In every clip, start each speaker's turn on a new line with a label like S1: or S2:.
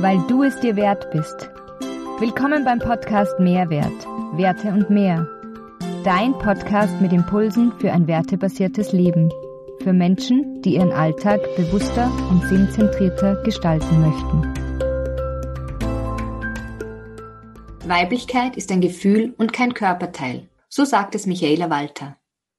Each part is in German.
S1: weil du es dir wert bist. Willkommen beim Podcast Mehrwert, Werte und mehr. Dein Podcast mit Impulsen für ein wertebasiertes Leben. Für Menschen, die ihren Alltag bewusster und sinnzentrierter gestalten möchten.
S2: Weiblichkeit ist ein Gefühl und kein Körperteil. So sagt es Michaela Walter.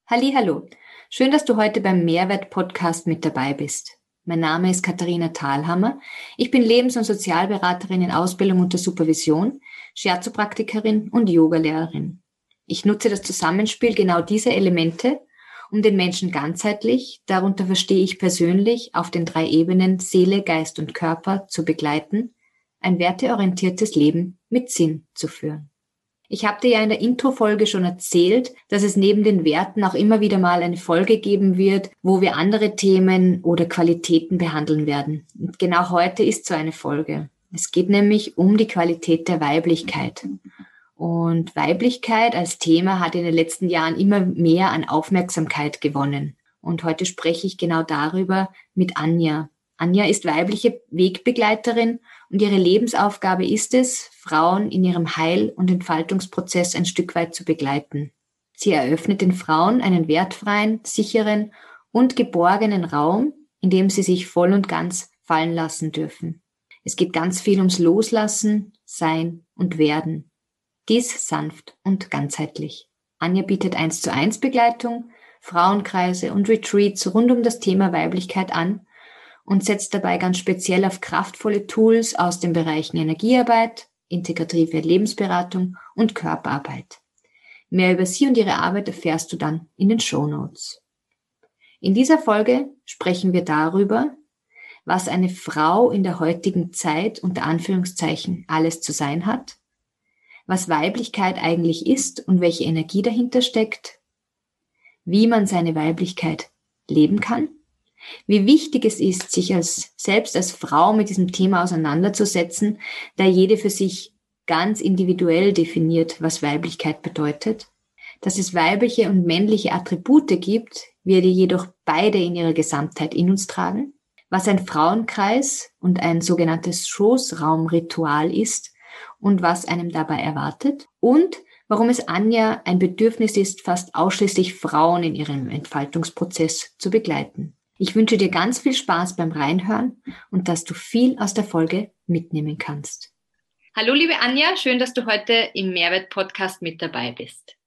S2: Hallo, schön, dass du heute beim Mehrwert Podcast mit dabei bist. Mein Name ist Katharina Thalhammer. Ich bin Lebens- und Sozialberaterin in Ausbildung unter Supervision, Shiatsu-Praktikerin und Yogalehrerin. Ich nutze das Zusammenspiel genau dieser Elemente, um den Menschen ganzheitlich, darunter verstehe ich persönlich, auf den drei Ebenen Seele, Geist und Körper zu begleiten, ein werteorientiertes Leben mit Sinn zu führen. Ich habe dir ja in der Intro-Folge schon erzählt, dass es neben den Werten auch immer wieder mal eine Folge geben wird, wo wir andere Themen oder Qualitäten behandeln werden. Und genau heute ist so eine Folge. Es geht nämlich um die Qualität der Weiblichkeit. Und Weiblichkeit als Thema hat in den letzten Jahren immer mehr an Aufmerksamkeit gewonnen. Und heute spreche ich genau darüber mit Anja. Anja ist weibliche Wegbegleiterin und ihre Lebensaufgabe ist es, Frauen in ihrem Heil- und Entfaltungsprozess ein Stück weit zu begleiten. Sie eröffnet den Frauen einen wertfreien, sicheren und geborgenen Raum, in dem sie sich voll und ganz fallen lassen dürfen. Es geht ganz viel ums Loslassen, Sein und Werden. Dies sanft und ganzheitlich. Anja bietet eins zu eins Begleitung, Frauenkreise und Retreats rund um das Thema Weiblichkeit an und setzt dabei ganz speziell auf kraftvolle Tools aus den Bereichen Energiearbeit, integrative Lebensberatung und Körperarbeit. Mehr über sie und ihre Arbeit erfährst du dann in den Show Notes. In dieser Folge sprechen wir darüber, was eine Frau in der heutigen Zeit unter Anführungszeichen alles zu sein hat, was Weiblichkeit eigentlich ist und welche Energie dahinter steckt, wie man seine Weiblichkeit leben kann wie wichtig es ist, sich als, selbst als Frau mit diesem Thema auseinanderzusetzen, da jede für sich ganz individuell definiert, was Weiblichkeit bedeutet, dass es weibliche und männliche Attribute gibt, wir die jedoch beide in ihrer Gesamtheit in uns tragen, was ein Frauenkreis und ein sogenanntes Schoßraumritual ist und was einem dabei erwartet. Und warum es Anja ein Bedürfnis ist, fast ausschließlich Frauen in ihrem Entfaltungsprozess zu begleiten. Ich wünsche dir ganz viel Spaß beim Reinhören und dass du viel aus der Folge mitnehmen kannst. Hallo, liebe Anja, schön, dass du heute im Mehrwert-Podcast mit dabei bist.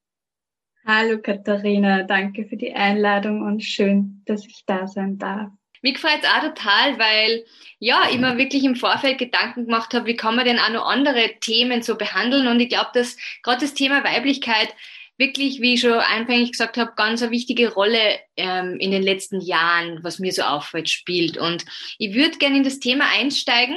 S3: Hallo, Katharina, danke für die Einladung und schön, dass ich da sein darf.
S2: Mich freut es auch total, weil ja, ich mir wirklich im Vorfeld Gedanken gemacht habe, wie kann man denn auch noch andere Themen so behandeln. Und ich glaube, dass gerade das Thema Weiblichkeit wirklich, wie ich schon anfänglich gesagt habe, ganz eine wichtige Rolle ähm, in den letzten Jahren, was mir so auffällt, spielt. Und ich würde gerne in das Thema einsteigen,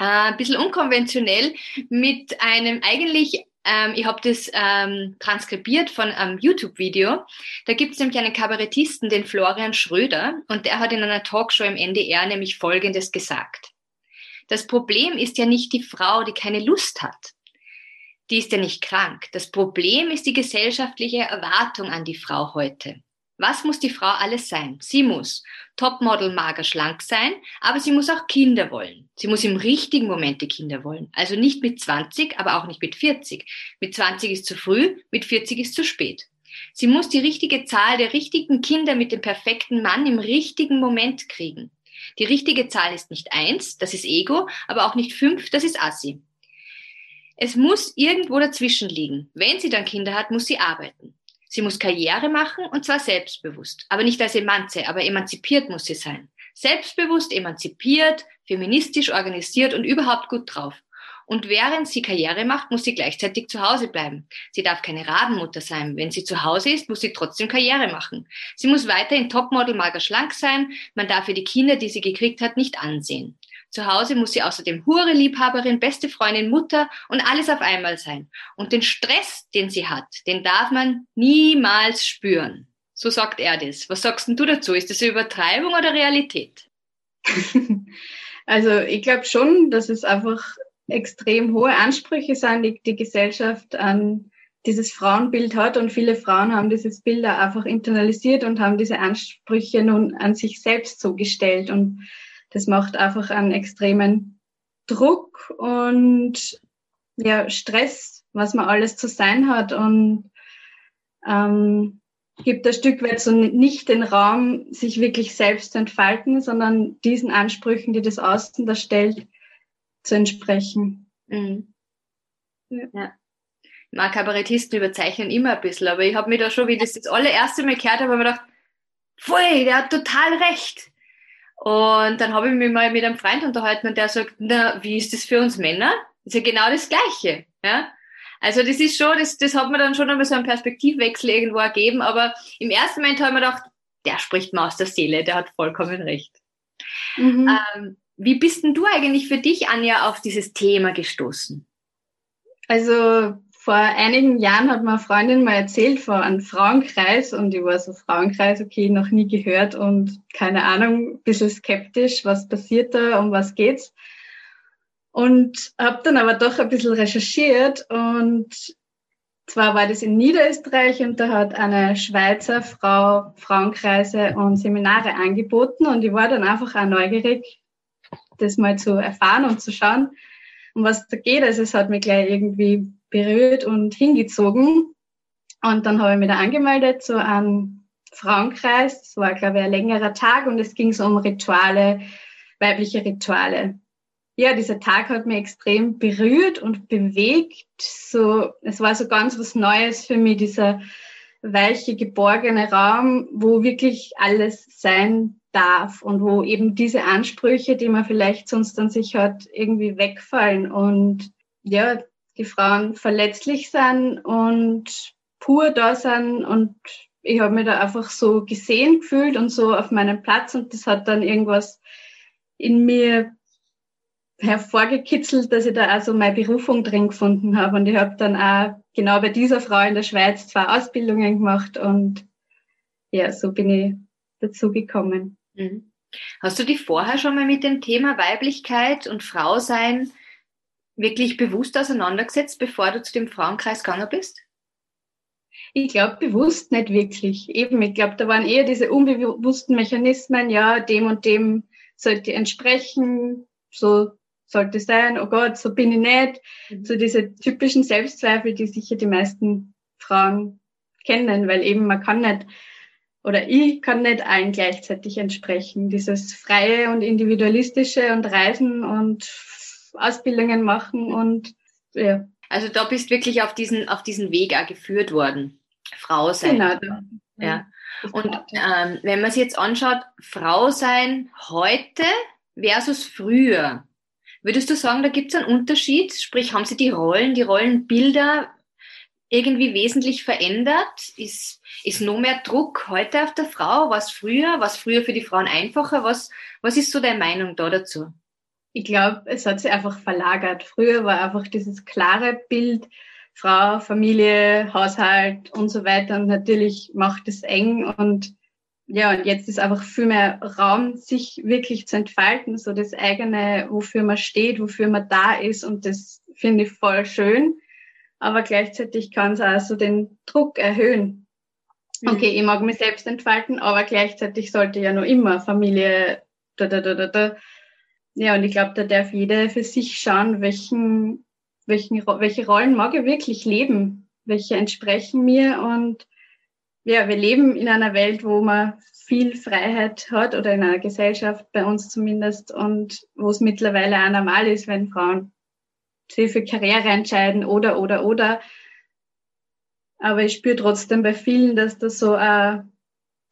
S2: äh, ein bisschen unkonventionell, mit einem eigentlich ähm, ich habe das ähm, transkribiert von einem YouTube-Video. Da gibt es nämlich einen Kabarettisten, den Florian Schröder, und der hat in einer Talkshow im NDR nämlich Folgendes gesagt. Das Problem ist ja nicht die Frau, die keine Lust hat die ist ja nicht krank. Das Problem ist die gesellschaftliche Erwartung an die Frau heute. Was muss die Frau alles sein? Sie muss Topmodel, mager, schlank sein, aber sie muss auch Kinder wollen. Sie muss im richtigen Moment die Kinder wollen. Also nicht mit 20, aber auch nicht mit 40. Mit 20 ist zu früh, mit 40 ist zu spät. Sie muss die richtige Zahl der richtigen Kinder mit dem perfekten Mann im richtigen Moment kriegen. Die richtige Zahl ist nicht eins, das ist Ego, aber auch nicht fünf, das ist Assi. Es muss irgendwo dazwischen liegen. Wenn sie dann Kinder hat, muss sie arbeiten. Sie muss Karriere machen und zwar selbstbewusst. Aber nicht als Emanze, aber emanzipiert muss sie sein. Selbstbewusst, emanzipiert, feministisch organisiert und überhaupt gut drauf. Und während sie Karriere macht, muss sie gleichzeitig zu Hause bleiben. Sie darf keine Rabenmutter sein. Wenn sie zu Hause ist, muss sie trotzdem Karriere machen. Sie muss weiterhin Topmodel mager schlank sein. Man darf ihr die Kinder, die sie gekriegt hat, nicht ansehen. Zu Hause muss sie außerdem Hure, Liebhaberin, beste Freundin, Mutter und alles auf einmal sein. Und den Stress, den sie hat, den darf man niemals spüren. So sagt er das. Was sagst denn du dazu? Ist das eine Übertreibung oder Realität?
S3: Also ich glaube schon, dass es einfach extrem hohe Ansprüche sind, die die Gesellschaft an dieses Frauenbild hat und viele Frauen haben dieses Bild einfach internalisiert und haben diese Ansprüche nun an sich selbst so gestellt und das macht einfach einen extremen Druck und ja, Stress, was man alles zu sein hat und ähm, gibt ein Stück weit so nicht den Raum, sich wirklich selbst zu entfalten, sondern diesen Ansprüchen, die das Außen da stellt, zu entsprechen. Mhm.
S2: Ja. ja. Na, Kabarettisten überzeichnen immer ein bisschen, aber ich habe mir da schon, wie das das allererste Mal gehört habe, mir gedacht, voll, der hat total recht. Und dann habe ich mich mal mit einem Freund unterhalten und der sagt, na, wie ist das für uns Männer? Das ist ja genau das Gleiche. Ja? Also das ist schon, das, das hat mir dann schon einmal so einen Perspektivwechsel irgendwo ergeben, aber im ersten Moment habe ich mir gedacht, der spricht mir aus der Seele, der hat vollkommen recht. Mhm. Ähm, wie bist denn du eigentlich für dich, Anja, auf dieses Thema gestoßen?
S3: Also vor einigen Jahren hat mir eine Freundin mal erzählt von einem Frauenkreis und ich war so Frauenkreis, okay, noch nie gehört und keine Ahnung, ein bisschen skeptisch, was passiert da, um was geht's. Und habe dann aber doch ein bisschen recherchiert und zwar war das in Niederösterreich und da hat eine Schweizer Frau Frauenkreise und Seminare angeboten und ich war dann einfach auch neugierig, das mal zu erfahren und zu schauen, um was da geht. Also es hat mich gleich irgendwie berührt und hingezogen. Und dann habe ich mich da angemeldet zu einem Frauenkreis. Das war, glaube ich, ein längerer Tag und es ging so um Rituale, weibliche Rituale. Ja, dieser Tag hat mich extrem berührt und bewegt. So, es war so ganz was Neues für mich, dieser weiche, geborgene Raum, wo wirklich alles sein darf und wo eben diese Ansprüche, die man vielleicht sonst an sich hat, irgendwie wegfallen. Und ja, die Frauen verletzlich sind und pur da sind und ich habe mich da einfach so gesehen gefühlt und so auf meinem Platz und das hat dann irgendwas in mir hervorgekitzelt, dass ich da also meine Berufung drin gefunden habe und ich habe dann auch genau bei dieser Frau in der Schweiz zwei Ausbildungen gemacht und ja, so bin ich dazu gekommen. Mhm.
S2: Hast du dich vorher schon mal mit dem Thema Weiblichkeit und Frausein wirklich bewusst auseinandergesetzt, bevor du zu dem Frauenkreis gegangen bist?
S3: Ich glaube bewusst nicht wirklich. Eben, ich glaube, da waren eher diese unbewussten Mechanismen, ja, dem und dem sollte entsprechen, so sollte sein, oh Gott, so bin ich nicht. Mhm. So diese typischen Selbstzweifel, die sicher die meisten Frauen kennen, weil eben man kann nicht oder ich kann nicht allen gleichzeitig entsprechen. Dieses freie und individualistische und Reisen und Ausbildungen machen und ja.
S2: Also da bist wirklich auf diesen, auf diesen Weg auch geführt worden. Frau sein. Genau. Ja. Und ähm, wenn man sich jetzt anschaut, Frau sein heute versus früher, würdest du sagen, da gibt es einen Unterschied? Sprich, haben sie die Rollen, die Rollenbilder irgendwie wesentlich verändert? Ist, ist noch mehr Druck heute auf der Frau? Was früher? Was früher für die Frauen einfacher? Was, was ist so deine Meinung da dazu?
S3: Ich glaube, es hat sich einfach verlagert. Früher war einfach dieses klare Bild, Frau, Familie, Haushalt und so weiter. Und natürlich macht es eng und ja, und jetzt ist einfach viel mehr Raum, sich wirklich zu entfalten, so das eigene, wofür man steht, wofür man da ist. Und das finde ich voll schön. Aber gleichzeitig kann es auch so den Druck erhöhen. Mhm. Okay, ich mag mich selbst entfalten, aber gleichzeitig sollte ja noch immer Familie, da, da, da, da, da, ja, und ich glaube, da darf jeder für sich schauen, welchen, welchen, welche Rollen mag er wirklich leben, welche entsprechen mir. Und ja, wir leben in einer Welt, wo man viel Freiheit hat oder in einer Gesellschaft, bei uns zumindest, und wo es mittlerweile auch normal ist, wenn Frauen sich für Karriere entscheiden oder, oder, oder. Aber ich spüre trotzdem bei vielen, dass da so ein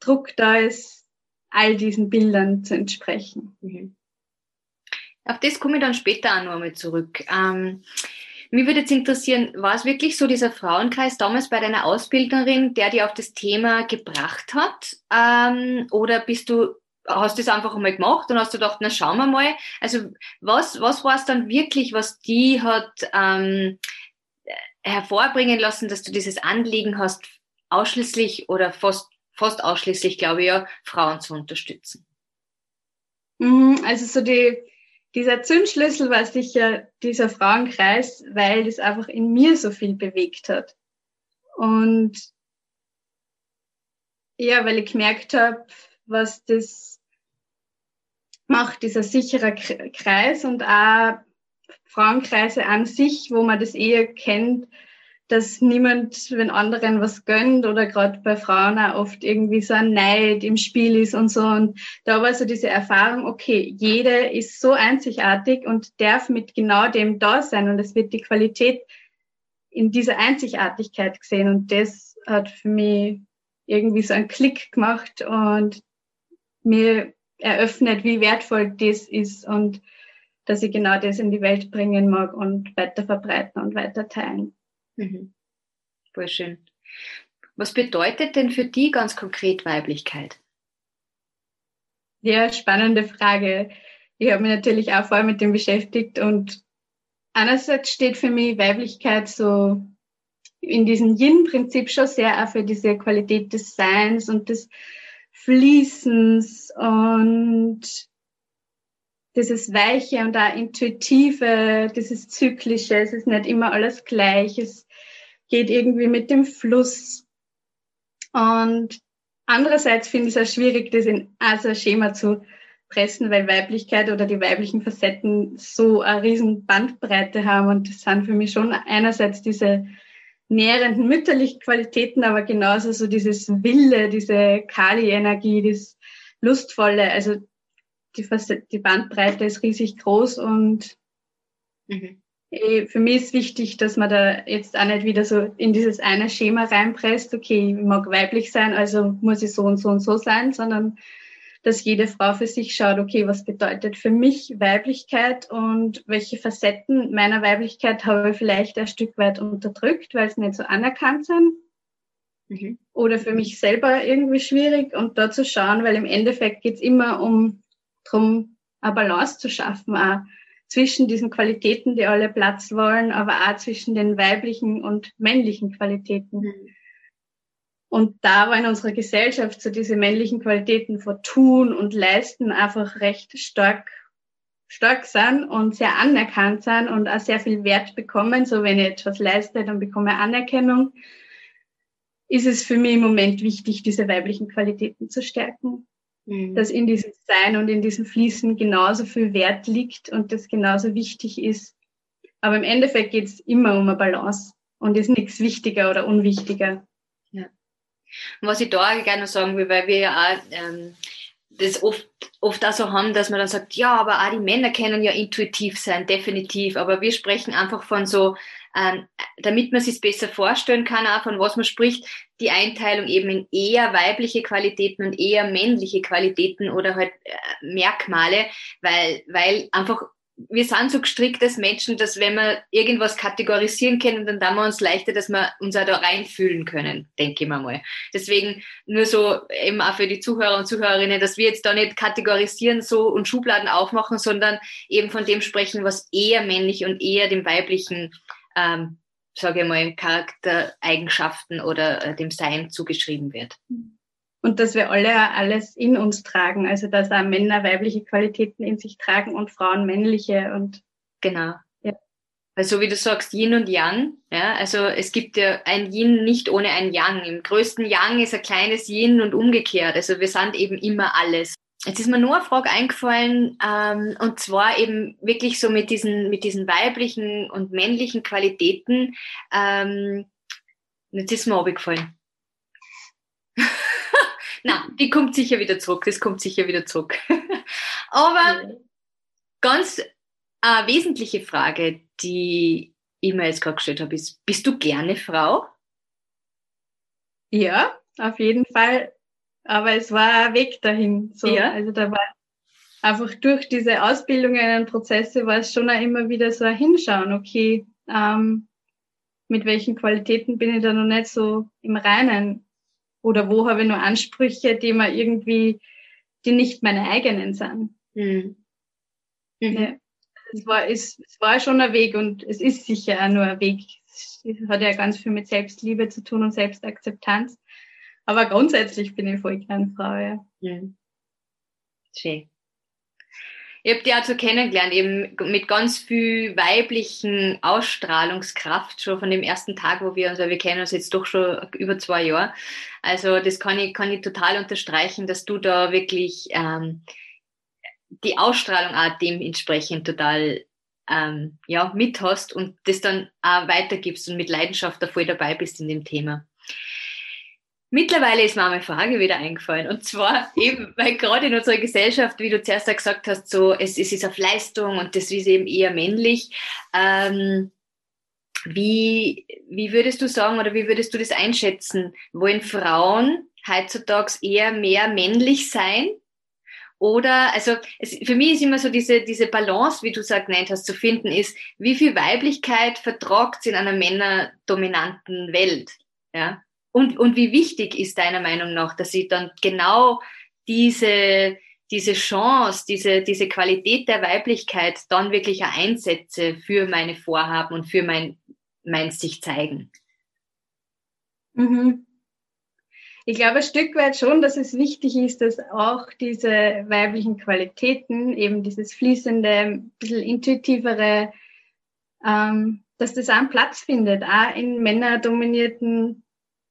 S3: Druck da ist, all diesen Bildern zu entsprechen. Mhm.
S2: Auf das komme ich dann später auch noch einmal zurück. Ähm, mich würde jetzt interessieren, war es wirklich so dieser Frauenkreis damals bei deiner Ausbilderin, der dir auf das Thema gebracht hat? Ähm, oder bist du, hast du das einfach einmal gemacht und hast du gedacht, na schauen wir mal. Also was, was war es dann wirklich, was die hat ähm, hervorbringen lassen, dass du dieses Anliegen hast, ausschließlich oder fast, fast ausschließlich, glaube ich ja, Frauen zu unterstützen?
S3: Mhm, also so die dieser Zündschlüssel war sicher dieser Frauenkreis, weil das einfach in mir so viel bewegt hat. Und ja, weil ich gemerkt habe, was das macht, dieser sichere Kreis und auch Frauenkreise an sich, wo man das eher kennt, dass niemand wenn anderen was gönnt oder gerade bei Frauen auch oft irgendwie so ein Neid im Spiel ist und so. Und da war so diese Erfahrung, okay, jede ist so einzigartig und darf mit genau dem da sein und es wird die Qualität in dieser Einzigartigkeit gesehen und das hat für mich irgendwie so einen Klick gemacht und mir eröffnet, wie wertvoll das ist und dass ich genau das in die Welt bringen mag und weiter verbreiten und weiter teilen.
S2: Mhm. Voll schön. Was bedeutet denn für die ganz konkret Weiblichkeit?
S3: Ja, spannende Frage. Ich habe mich natürlich auch vorher mit dem beschäftigt und einerseits steht für mich Weiblichkeit so in diesem Yin-Prinzip schon sehr auch für diese Qualität des Seins und des Fließens und dieses Weiche und auch Intuitive, dieses Zyklische. Es ist nicht immer alles gleich. Es geht irgendwie mit dem Fluss. Und andererseits finde ich es auch schwierig, das in ein Schema zu pressen, weil Weiblichkeit oder die weiblichen Facetten so eine riesen Bandbreite haben. Und das sind für mich schon einerseits diese nährenden mütterlichen Qualitäten, aber genauso so dieses Wille, diese Kali-Energie, das Lustvolle. Also die, die Bandbreite ist riesig groß und mhm. Eh, für mich ist wichtig, dass man da jetzt auch nicht wieder so in dieses eine Schema reinpresst, okay, ich mag weiblich sein, also muss ich so und so und so sein, sondern dass jede Frau für sich schaut, okay, was bedeutet für mich Weiblichkeit und welche Facetten meiner Weiblichkeit habe ich vielleicht ein Stück weit unterdrückt, weil sie nicht so anerkannt sind. Mhm. Oder für mich selber irgendwie schwierig und da zu schauen, weil im Endeffekt geht es immer um darum, eine Balance zu schaffen, auch zwischen diesen Qualitäten, die alle Platz wollen, aber auch zwischen den weiblichen und männlichen Qualitäten. Mhm. Und da war in unserer Gesellschaft so diese männlichen Qualitäten von Tun und Leisten einfach recht stark, stark sind und sehr anerkannt sind und auch sehr viel Wert bekommen. So wenn ich etwas leiste, dann bekomme ich Anerkennung. Ist es für mich im Moment wichtig, diese weiblichen Qualitäten zu stärken mhm. dass in diesem Sein und in diesem Fließen genauso viel Wert liegt und das genauso wichtig ist. Aber im Endeffekt geht es immer um eine Balance und ist nichts wichtiger oder unwichtiger.
S2: Ja. Und was ich da gerne sagen will, weil wir ja auch ähm, das oft, oft auch so haben, dass man dann sagt, ja, aber auch die Männer können ja intuitiv sein, definitiv. Aber wir sprechen einfach von so ähm, damit man sich besser vorstellen kann, auch von was man spricht, die Einteilung eben in eher weibliche Qualitäten und eher männliche Qualitäten oder halt äh, Merkmale, weil, weil einfach wir sind so gestrickt als Menschen, dass wenn wir irgendwas kategorisieren können, dann tun wir uns leichter, dass wir uns auch da reinfühlen können, denke ich mir mal. Deswegen nur so eben auch für die Zuhörer und Zuhörerinnen, dass wir jetzt da nicht kategorisieren so und Schubladen aufmachen, sondern eben von dem sprechen, was eher männlich und eher dem weiblichen ähm, sage ich mal, Charaktereigenschaften oder äh, dem Sein zugeschrieben wird.
S3: Und dass wir alle alles in uns tragen, also dass auch Männer weibliche Qualitäten in sich tragen und Frauen männliche und
S2: genau. Ja. Weil so wie du sagst, Yin und Yang, ja, also es gibt ja ein Yin nicht ohne ein Yang. Im größten Yang ist ein kleines Yin und umgekehrt. Also wir sind eben immer alles. Jetzt ist mir nur eine Frage eingefallen, ähm, und zwar eben wirklich so mit diesen, mit diesen weiblichen und männlichen Qualitäten. Ähm, jetzt ist mir abgefallen. Na, die kommt sicher wieder zurück, das kommt sicher wieder zurück. Aber ganz eine wesentliche Frage, die ich mir jetzt gerade gestellt habe, ist, bist du gerne Frau?
S3: Ja, auf jeden Fall aber es war ein Weg dahin. So. Ja. Also da war einfach durch diese Ausbildungen und Prozesse war es schon auch immer wieder so ein Hinschauen, okay, ähm, mit welchen Qualitäten bin ich da noch nicht so im Reinen? Oder wo habe ich nur Ansprüche, die mir irgendwie, die nicht meine eigenen sind? Mhm. Mhm. Ja. Es war, es, es war schon ein Weg und es ist sicher auch nur ein Weg. Es hat ja ganz viel mit Selbstliebe zu tun und Selbstakzeptanz. Aber grundsätzlich bin ich voll gern Frau, ja. Mhm.
S2: Schön. Ich habe die auch so kennengelernt, eben mit ganz viel weiblichen Ausstrahlungskraft, schon von dem ersten Tag, wo wir uns, wir kennen uns jetzt doch schon über zwei Jahre. Also das kann ich, kann ich total unterstreichen, dass du da wirklich ähm, die Ausstrahlung auch dementsprechend total ähm, ja, mit hast und das dann auch weitergibst und mit Leidenschaft da voll dabei bist in dem Thema. Mittlerweile ist mir eine Frage wieder eingefallen. Und zwar eben, weil gerade in unserer Gesellschaft, wie du zuerst gesagt hast, so, es, es ist auf Leistung und das ist eben eher männlich. Ähm, wie, wie würdest du sagen oder wie würdest du das einschätzen? Wollen Frauen heutzutage eher mehr männlich sein? Oder, also es, für mich ist immer so diese, diese Balance, wie du es genannt hast, zu finden, ist, wie viel Weiblichkeit vertragt in einer männerdominanten Welt? Ja? Und, und wie wichtig ist deiner Meinung nach, dass ich dann genau diese, diese Chance, diese, diese Qualität der Weiblichkeit dann wirklich einsetze für meine Vorhaben und für mein, mein sich zeigen?
S3: Mhm. Ich glaube ein Stück weit schon, dass es wichtig ist, dass auch diese weiblichen Qualitäten, eben dieses fließende, ein bisschen intuitivere, ähm, dass das auch einen Platz findet, auch in männerdominierten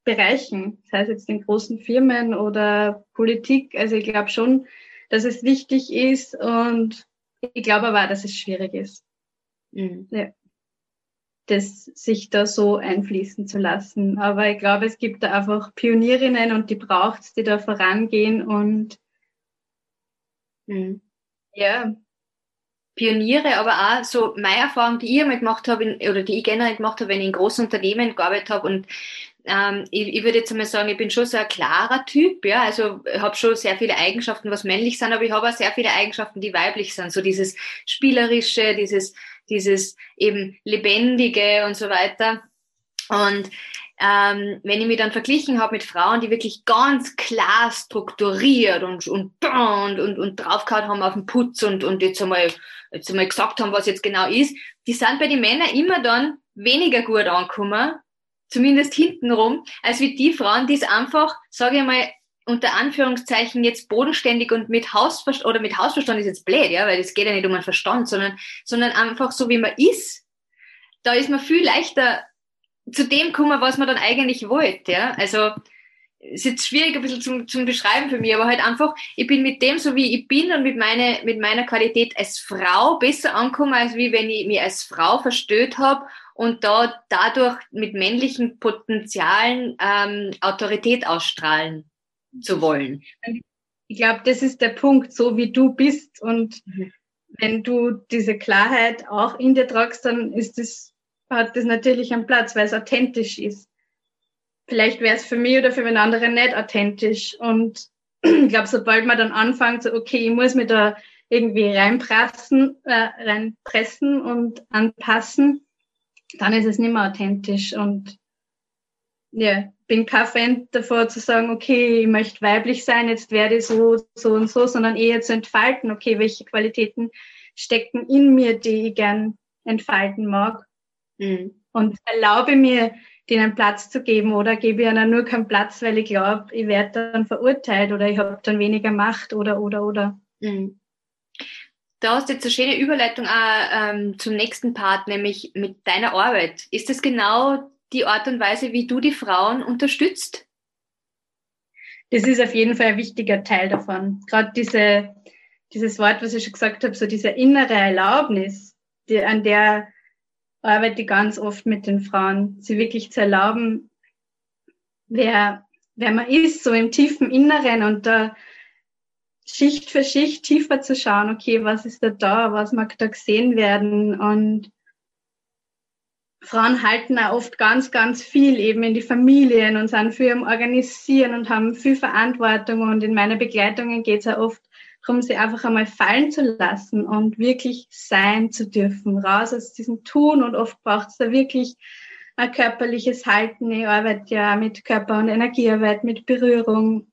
S3: Bereichen, sei es jetzt in großen Firmen oder Politik. Also ich glaube schon, dass es wichtig ist und ich glaube aber auch, dass es schwierig ist. Mhm. Ja. Das sich da so einfließen zu lassen. Aber ich glaube, es gibt da einfach Pionierinnen und die braucht es, die da vorangehen und
S2: mhm. ja. Pioniere, aber auch so meine Erfahrung, die ich einmal gemacht habe, in, oder die ich generell gemacht habe, wenn ich in großen Unternehmen gearbeitet habe und ähm, ich, ich würde jetzt einmal sagen, ich bin schon so ein klarer Typ, ja, also habe schon sehr viele Eigenschaften, was männlich sind, aber ich habe auch sehr viele Eigenschaften, die weiblich sind, so dieses spielerische, dieses, dieses eben lebendige und so weiter. Und ähm, wenn ich mich dann verglichen habe mit Frauen, die wirklich ganz klar strukturiert und und und, und, und draufgehauen haben auf den Putz und, und jetzt einmal jetzt einmal gesagt haben, was jetzt genau ist, die sind bei den Männern immer dann weniger gut angekommen zumindest hintenrum, als wie die Frauen, die es einfach, sage ich mal, unter Anführungszeichen jetzt bodenständig und mit Hausverstand, oder mit Hausverstand ist jetzt blöd, ja, weil es geht ja nicht um einen Verstand, sondern, sondern einfach so, wie man ist. Da ist man viel leichter zu dem gekommen, was man dann eigentlich wollte, ja. Also, ist jetzt schwierig ein bisschen zum, zum Beschreiben für mich, aber halt einfach, ich bin mit dem, so wie ich bin und mit, meine, mit meiner Qualität als Frau besser angekommen, als wie wenn ich mich als Frau verstört habe und da dadurch mit männlichen Potenzialen ähm, Autorität ausstrahlen zu wollen.
S3: Ich glaube, das ist der Punkt, so wie du bist und mhm. wenn du diese Klarheit auch in dir tragst, dann ist das, hat das natürlich einen Platz, weil es authentisch ist. Vielleicht wäre es für mich oder für einen anderen nicht authentisch und ich glaube, sobald man dann anfängt, so, okay, ich muss mir da irgendwie reinpressen, äh, reinpressen und anpassen, dann ist es nicht mehr authentisch und ja, bin kein Fan davor zu sagen, okay, ich möchte weiblich sein, jetzt werde ich so, so und so, sondern eher zu entfalten, okay, welche Qualitäten stecken in mir, die ich gern entfalten mag. Mhm. Und erlaube mir, denen Platz zu geben oder gebe ich ihnen nur keinen Platz, weil ich glaube, ich werde dann verurteilt oder ich habe dann weniger Macht oder, oder, oder. Mhm.
S2: Da hast du jetzt eine schöne Überleitung auch, ähm, zum nächsten Part, nämlich mit deiner Arbeit. Ist das genau die Art und Weise, wie du die Frauen unterstützt?
S3: Das ist auf jeden Fall ein wichtiger Teil davon. Gerade diese, dieses Wort, was ich schon gesagt habe, so diese innere Erlaubnis, die, an der arbeite ich ganz oft mit den Frauen, sie wirklich zu erlauben, wer, wer man ist, so im tiefen Inneren und da Schicht für Schicht tiefer zu schauen, okay, was ist da da, was mag da gesehen werden und Frauen halten auch oft ganz, ganz viel eben in die Familien und sind viel am Organisieren und haben viel Verantwortung und in meiner Begleitungen geht es auch oft darum, sie einfach einmal fallen zu lassen und wirklich sein zu dürfen, raus aus diesem Tun und oft braucht es da wirklich ein körperliches Halten. Ich arbeite ja mit Körper- und Energiearbeit, mit Berührung.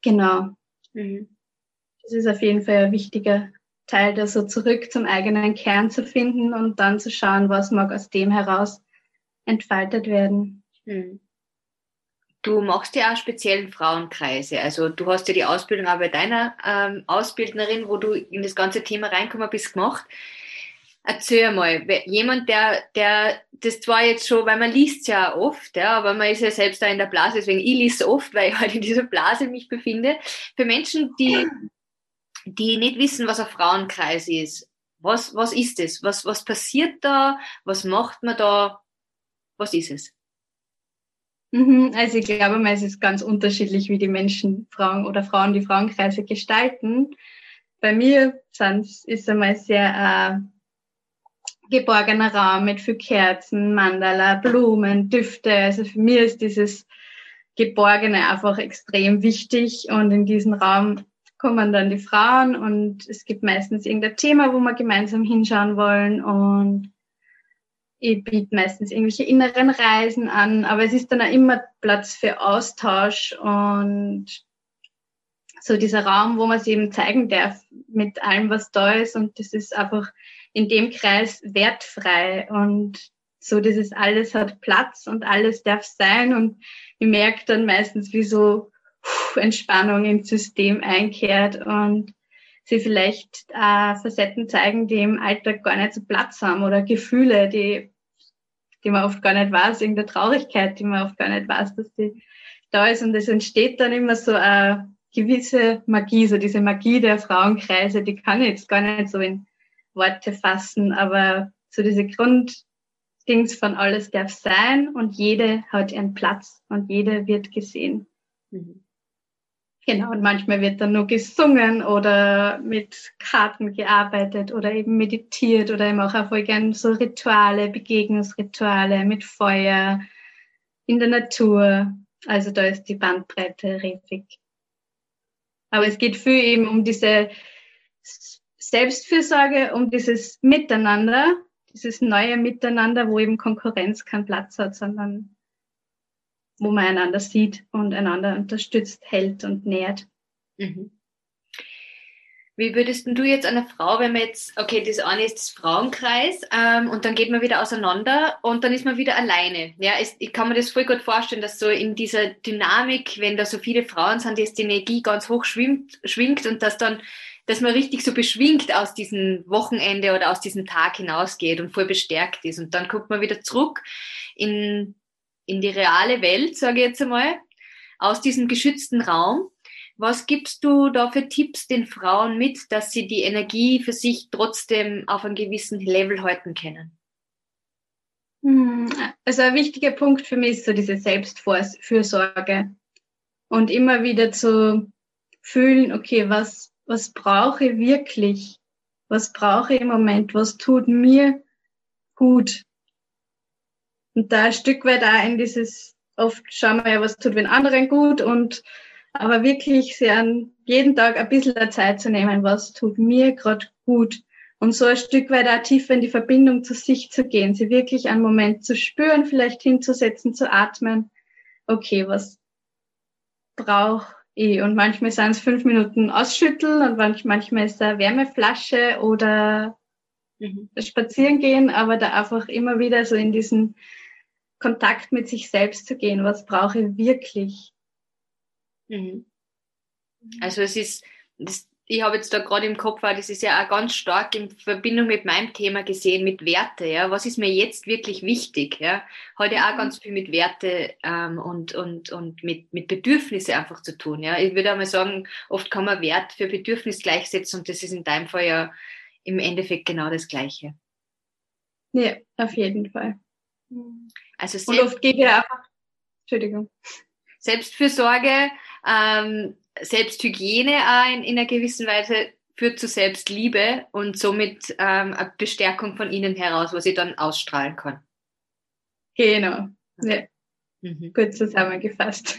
S3: Genau. Mhm das ist auf jeden Fall ein wichtiger Teil, da so zurück zum eigenen Kern zu finden und dann zu schauen, was mag aus dem heraus entfaltet werden. Hm.
S2: Du machst ja auch speziellen Frauenkreise. Also du hast ja die Ausbildung auch bei deiner ähm, Ausbildnerin, wo du in das ganze Thema reinkommen bist, gemacht. Erzähl mal, jemand, der, der, das zwar jetzt schon, weil man liest ja oft, ja, aber man ist ja selbst da in der Blase, deswegen ich lese oft, weil ich halt in dieser Blase mich befinde. Für Menschen, die die nicht wissen, was ein Frauenkreis ist. Was, was ist es? Was, was passiert da? Was macht man da? Was ist es?
S3: Mhm, also ich glaube mal, es ist ganz unterschiedlich, wie die Menschen Frauen oder Frauen die Frauenkreise gestalten. Bei mir ist es einmal sehr äh, geborgener Raum mit viel Kerzen, Mandala, Blumen, Düfte. Also für mich ist dieses Geborgene einfach extrem wichtig und in diesen Raum kommen dann die Frauen und es gibt meistens irgendein Thema, wo wir gemeinsam hinschauen wollen und ich biete meistens irgendwelche inneren Reisen an, aber es ist dann auch immer Platz für Austausch und so dieser Raum, wo man sich eben zeigen darf mit allem, was da ist und das ist einfach in dem Kreis wertfrei und so dieses alles hat Platz und alles darf sein und ich merke dann meistens, wie so Entspannung ins System einkehrt und sie vielleicht äh, Facetten zeigen, die im Alltag gar nicht so Platz haben oder Gefühle, die, die man oft gar nicht weiß, irgendeine Traurigkeit, die man oft gar nicht weiß, dass die da ist. Und es entsteht dann immer so eine gewisse Magie, so diese Magie der Frauenkreise, die kann ich jetzt gar nicht so in Worte fassen, aber so diese Grunddings von alles darf sein und jede hat ihren Platz und jede wird gesehen. Mhm. Genau, und manchmal wird dann nur gesungen oder mit Karten gearbeitet oder eben meditiert oder eben auch voll gern so Rituale, Begegnungsrituale mit Feuer in der Natur. Also da ist die Bandbreite riesig. Aber es geht viel eben um diese Selbstfürsorge, um dieses Miteinander, dieses neue Miteinander, wo eben Konkurrenz keinen Platz hat, sondern wo man einander sieht und einander unterstützt, hält und nährt. Mhm.
S2: Wie würdest du jetzt einer Frau, wenn man jetzt, okay, das eine ist das Frauenkreis ähm, und dann geht man wieder auseinander und dann ist man wieder alleine. Ja, es, ich kann mir das voll gut vorstellen, dass so in dieser Dynamik, wenn da so viele Frauen sind, dass die Energie ganz hoch schwimmt, schwingt und dass dann, dass man richtig so beschwingt aus diesem Wochenende oder aus diesem Tag hinausgeht und voll bestärkt ist. Und dann guckt man wieder zurück in in die reale Welt, sage ich jetzt einmal, aus diesem geschützten Raum. Was gibst du da für Tipps den Frauen mit, dass sie die Energie für sich trotzdem auf einem gewissen Level halten können?
S3: Hm, also ein wichtiger Punkt für mich ist so diese Selbstfürsorge und immer wieder zu fühlen, okay, was, was brauche ich wirklich? Was brauche ich im Moment? Was tut mir gut? Und da ein Stück weit auch in dieses, oft schauen wir ja, was tut den anderen gut und aber wirklich sehr an jeden Tag ein bisschen Zeit zu nehmen, was tut mir gerade gut. Und so ein Stück weit auch tiefer in die Verbindung zu sich zu gehen, sie wirklich einen Moment zu spüren, vielleicht hinzusetzen, zu atmen. Okay, was brauche ich? Und manchmal sind es fünf Minuten ausschütteln und manchmal ist es eine Wärmeflasche oder mhm. spazieren gehen, aber da einfach immer wieder so in diesen Kontakt mit sich selbst zu gehen. Was brauche ich wirklich?
S2: Mhm. Also es ist, das, ich habe jetzt da gerade im Kopf, das ist ja auch ganz stark in Verbindung mit meinem Thema gesehen, mit Werte. Ja, was ist mir jetzt wirklich wichtig? Ja, hat ja auch mhm. ganz viel mit Werte ähm, und und und mit mit Bedürfnisse einfach zu tun. Ja, ich würde einmal sagen, oft kann man Wert für Bedürfnis gleichsetzen und das ist in deinem Fall ja im Endeffekt genau das Gleiche.
S3: Ja, auf jeden Fall. Also selbst, und oft geht ja einfach, Entschuldigung.
S2: Selbstfürsorge, ähm, Selbsthygiene auch in, in einer gewissen Weise führt zu Selbstliebe und somit ähm, eine Bestärkung von innen heraus, was ich dann ausstrahlen kann.
S3: Genau. Ja. Mhm. Gut zusammengefasst.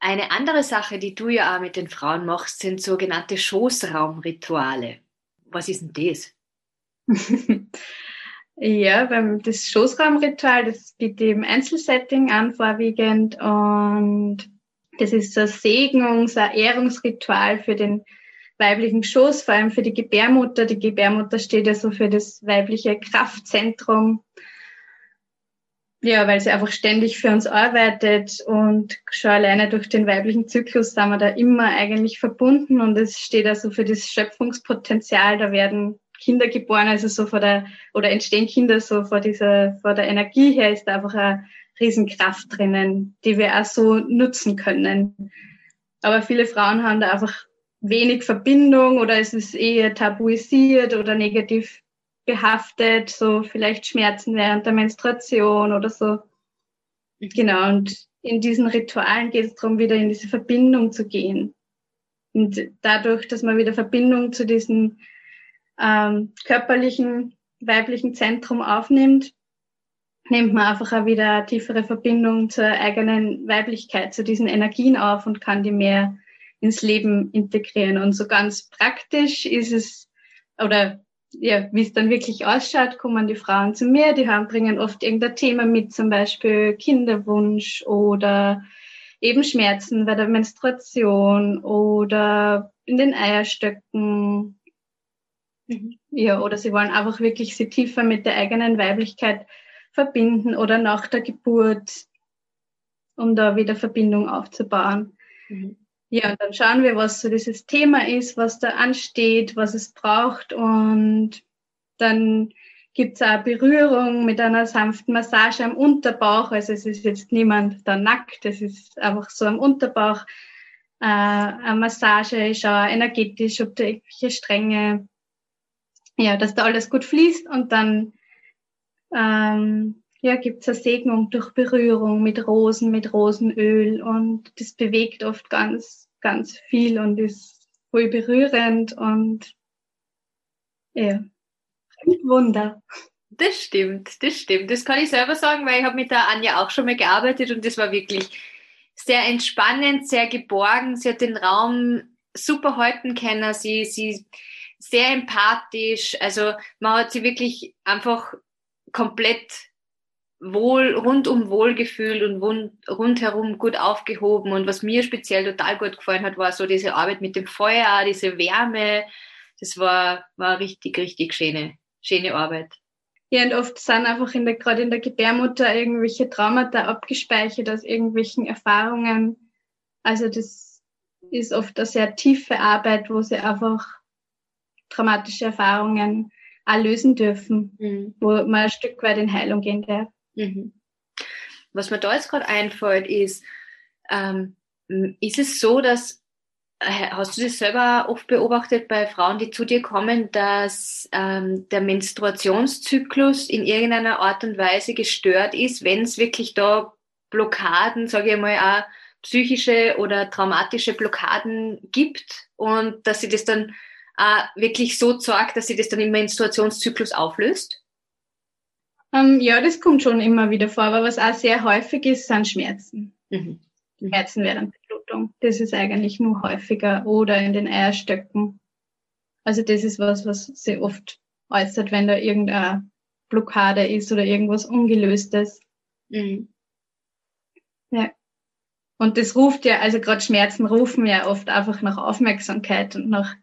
S2: Eine andere Sache, die du ja auch mit den Frauen machst, sind sogenannte Schoßraumrituale. Was ist denn das?
S3: Ja, beim, das Schoßraumritual, das ich im Einzelsetting an vorwiegend und das ist so ein Segnungs-, ein Ehrungsritual für den weiblichen Schoß, vor allem für die Gebärmutter. Die Gebärmutter steht ja so für das weibliche Kraftzentrum. Ja, weil sie einfach ständig für uns arbeitet und schon alleine durch den weiblichen Zyklus sind wir da immer eigentlich verbunden und es steht also für das Schöpfungspotenzial. Da werden Kinder geboren, also so vor der, oder entstehen Kinder so vor dieser, vor der Energie her ist da einfach eine Riesenkraft drinnen, die wir auch so nutzen können. Aber viele Frauen haben da einfach wenig Verbindung oder es ist eher tabuisiert oder negativ behaftet, so vielleicht Schmerzen während der Menstruation oder so. Mhm. Genau, und in diesen Ritualen geht es darum, wieder in diese Verbindung zu gehen. Und dadurch, dass man wieder Verbindung zu diesem ähm, körperlichen, weiblichen Zentrum aufnimmt, nimmt man einfach auch wieder eine tiefere Verbindung zur eigenen Weiblichkeit, zu diesen Energien auf und kann die mehr ins Leben integrieren. Und so ganz praktisch ist es, oder ja, wie es dann wirklich ausschaut, kommen die Frauen zu mir, die haben, bringen oft irgendein Thema mit, zum Beispiel Kinderwunsch oder eben Schmerzen bei der Menstruation oder in den Eierstöcken. Mhm. Ja, oder sie wollen einfach wirklich sie tiefer mit der eigenen Weiblichkeit verbinden oder nach der Geburt, um da wieder Verbindung aufzubauen. Mhm. Ja, und dann schauen wir, was so dieses Thema ist, was da ansteht, was es braucht und dann gibt's auch Berührung mit einer sanften Massage am Unterbauch. Also es ist jetzt niemand da nackt, es ist einfach so am Unterbauch. Äh, eine Massage, ich schaue energetisch, ob da irgendwelche Stränge, ja, dass da alles gut fließt und dann ähm, ja, gibt es eine Segnung durch Berührung mit Rosen, mit Rosenöl und das bewegt oft ganz, ganz viel und ist voll berührend und ja, Wunder.
S2: Das stimmt, das stimmt. Das kann ich selber sagen, weil ich habe mit der Anja auch schon mal gearbeitet und das war wirklich sehr entspannend, sehr geborgen. Sie hat den Raum super halten können. Sie, sie sehr empathisch. Also man hat sie wirklich einfach komplett wohl, rundum wohlgefühlt und rund, rundherum gut aufgehoben. Und was mir speziell total gut gefallen hat, war so diese Arbeit mit dem Feuer, diese Wärme. Das war, war richtig, richtig schöne, schöne Arbeit.
S3: Ja, und oft sind einfach in der, gerade in der Gebärmutter irgendwelche Traumata abgespeichert aus irgendwelchen Erfahrungen. Also das ist oft eine sehr tiefe Arbeit, wo sie einfach traumatische Erfahrungen auch lösen dürfen, mhm. wo man ein Stück weit in Heilung gehen darf. Mhm.
S2: Was mir da jetzt gerade einfällt, ist, ähm, ist es so, dass, äh, hast du das selber oft beobachtet bei Frauen, die zu dir kommen, dass ähm, der Menstruationszyklus in irgendeiner Art und Weise gestört ist, wenn es wirklich da Blockaden, sage ich mal, auch psychische oder traumatische Blockaden gibt und dass sie das dann äh, wirklich so sorgt, dass sie das dann im Menstruationszyklus auflöst?
S3: Ähm, ja, das kommt schon immer wieder vor, aber was auch sehr häufig ist, sind Schmerzen. Mhm. Mhm. Schmerzen während der Blutung. Das ist eigentlich nur häufiger oder in den Eierstöcken. Also das ist was, was sehr oft äußert, wenn da irgendeine Blockade ist oder irgendwas Ungelöstes. Mhm. Ja. Und das ruft ja, also gerade Schmerzen rufen ja oft einfach nach Aufmerksamkeit und nach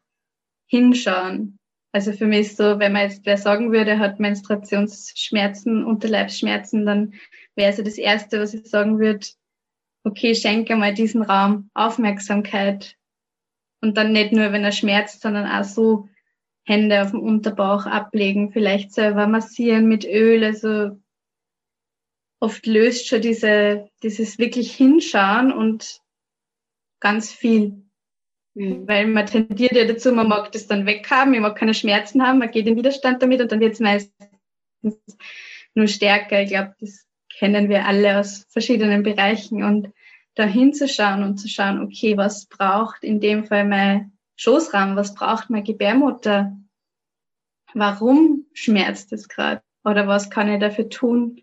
S3: Hinschauen. Also für mich ist so, wenn man jetzt wer sagen würde, hat Menstruationsschmerzen, Unterleibsschmerzen, dann wäre so das Erste, was ich sagen würde, okay, schenke mal diesen Raum Aufmerksamkeit. Und dann nicht nur, wenn er schmerzt, sondern auch so Hände auf dem Unterbauch ablegen, vielleicht selber massieren mit Öl. Also oft löst schon diese, dieses wirklich hinschauen und ganz viel. Mhm. Weil man tendiert ja dazu, man mag das dann weghaben, man mag keine Schmerzen haben, man geht in Widerstand damit und dann wird es meistens nur stärker. Ich glaube, das kennen wir alle aus verschiedenen Bereichen und da hinzuschauen und zu schauen, okay, was braucht in dem Fall mein Schoßraum, was braucht meine Gebärmutter? Warum schmerzt es gerade? Oder was kann ich dafür tun?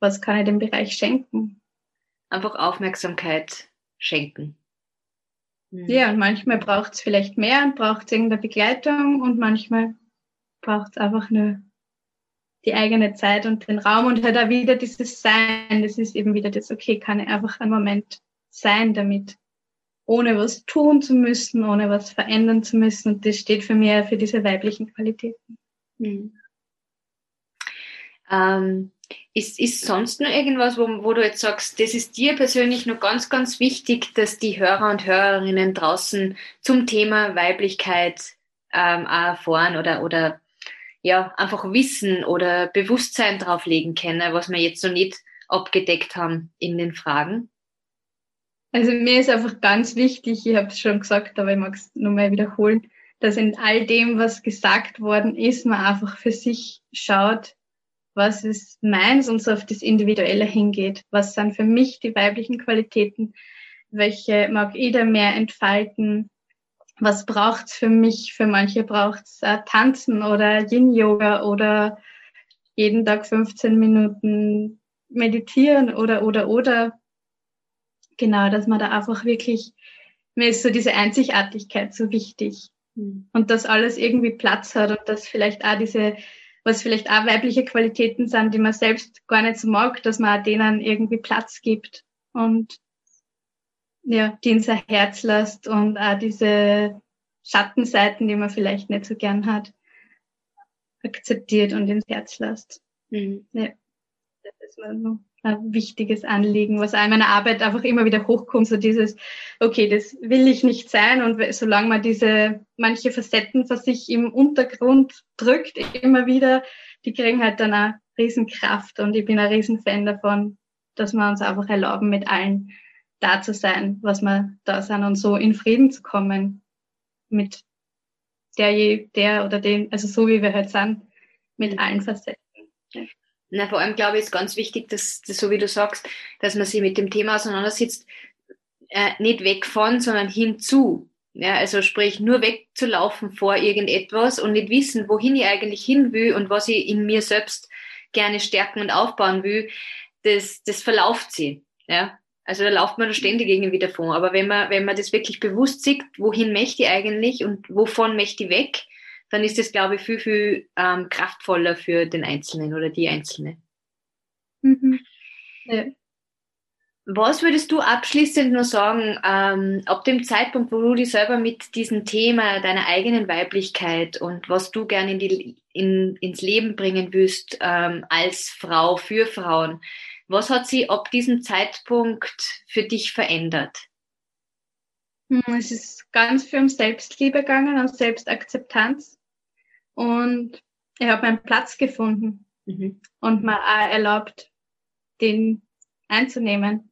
S3: Was kann ich dem Bereich schenken?
S2: Einfach Aufmerksamkeit schenken.
S3: Mhm. Ja, und manchmal braucht es vielleicht mehr und braucht es irgendeine Begleitung und manchmal braucht es einfach nur die eigene Zeit und den Raum und halt auch wieder dieses Sein. Das ist eben wieder das, okay, kann ich einfach einen Moment sein damit, ohne was tun zu müssen, ohne was verändern zu müssen. Und das steht für mich für diese weiblichen Qualitäten. Mhm.
S2: Ähm, ist, ist sonst noch irgendwas, wo, wo du jetzt sagst, das ist dir persönlich noch ganz, ganz wichtig, dass die Hörer und Hörerinnen draußen zum Thema Weiblichkeit ähm, erfahren oder, oder ja, einfach Wissen oder Bewusstsein drauflegen können, was wir jetzt noch nicht abgedeckt haben in den Fragen?
S3: Also mir ist einfach ganz wichtig, ich habe es schon gesagt, aber ich mag es nochmal wiederholen, dass in all dem, was gesagt worden ist, man einfach für sich schaut, was ist meins und so auf das Individuelle hingeht. Was sind für mich die weiblichen Qualitäten? Welche mag ich da mehr entfalten? Was braucht's für mich? Für manche braucht's äh, Tanzen oder Yin-Yoga oder jeden Tag 15 Minuten meditieren oder, oder, oder. Genau, dass man da einfach wirklich, mir ist so diese Einzigartigkeit so wichtig. Mhm. Und dass alles irgendwie Platz hat und dass vielleicht auch diese was vielleicht auch weibliche Qualitäten sind, die man selbst gar nicht so mag, dass man denen irgendwie Platz gibt und ja, die in sein Herz lässt und auch diese Schattenseiten, die man vielleicht nicht so gern hat, akzeptiert und ins Herz lässt. Mhm. Ja, das ist noch ein wichtiges Anliegen, was auch in meiner Arbeit einfach immer wieder hochkommt, so dieses, okay, das will ich nicht sein und solange man diese manche Facetten für sich im Untergrund drückt, immer wieder, die kriegen halt dann auch Riesenkraft und ich bin ein Riesenfan davon, dass wir uns einfach erlauben, mit allen da zu sein, was wir da sind und so in Frieden zu kommen mit der, der oder den, also so wie wir halt sind, mit mhm. allen Facetten.
S2: Na, vor allem glaube ich, ist ganz wichtig, dass, dass, so wie du sagst, dass man sich mit dem Thema auseinandersetzt, äh, nicht weg von, sondern hinzu. Ja, also sprich, nur wegzulaufen vor irgendetwas und nicht wissen, wohin ich eigentlich hin will und was ich in mir selbst gerne stärken und aufbauen will, das, das verlauft sie. Ja, also da lauft man ständig irgendwie davon. Aber wenn man, wenn man das wirklich bewusst sieht, wohin möchte ich eigentlich und wovon möchte ich weg, dann ist das, glaube ich, viel, viel ähm, kraftvoller für den Einzelnen oder die Einzelne. Mhm. Ja. Was würdest du abschließend nur sagen, ähm, ab dem Zeitpunkt, wo du dich selber mit diesem Thema deiner eigenen Weiblichkeit und was du gerne in die, in, ins Leben bringen willst ähm, als Frau für Frauen, was hat sie ab diesem Zeitpunkt für dich verändert?
S3: Hm, es ist ganz viel um Selbstliebe gegangen, um Selbstakzeptanz. Und ich habe meinen Platz gefunden mhm. und mir auch erlaubt, den einzunehmen.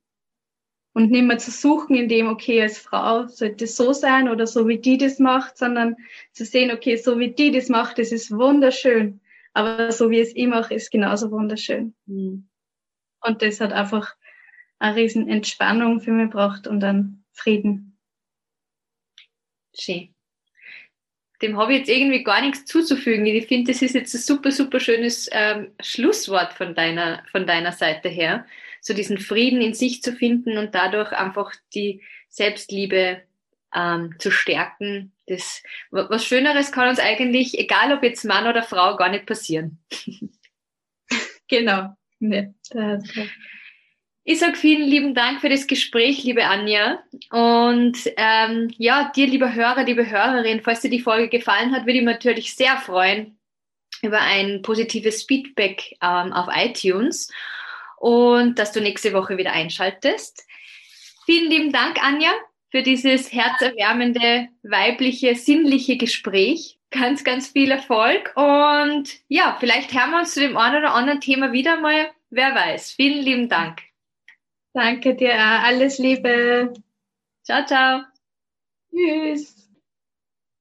S3: Und nicht mehr zu suchen, in dem, okay, als Frau sollte es so sein oder so wie die das macht, sondern zu sehen, okay, so wie die das macht, das ist wunderschön. Aber so wie es ich mache, ist genauso wunderschön. Mhm. Und das hat einfach eine riesen Entspannung für mich gebracht und dann Frieden.
S2: Schön dem habe ich jetzt irgendwie gar nichts zuzufügen. Ich finde, das ist jetzt ein super, super schönes ähm, Schlusswort von deiner, von deiner Seite her. So diesen Frieden in sich zu finden und dadurch einfach die Selbstliebe ähm, zu stärken. Das, was Schöneres kann uns eigentlich, egal ob jetzt Mann oder Frau, gar nicht passieren.
S3: genau. Nee,
S2: ich sage vielen lieben Dank für das Gespräch, liebe Anja. Und ähm, ja, dir, liebe Hörer, liebe Hörerin, falls dir die Folge gefallen hat, würde ich mich natürlich sehr freuen über ein positives Feedback ähm, auf iTunes und dass du nächste Woche wieder einschaltest. Vielen lieben Dank, Anja, für dieses herzerwärmende, weibliche, sinnliche Gespräch. Ganz, ganz viel Erfolg und ja, vielleicht hören wir uns zu dem einen oder anderen Thema wieder mal. Wer weiß. Vielen lieben Dank.
S3: Danke dir. Alles Liebe.
S2: Ciao, ciao.
S3: Tschüss.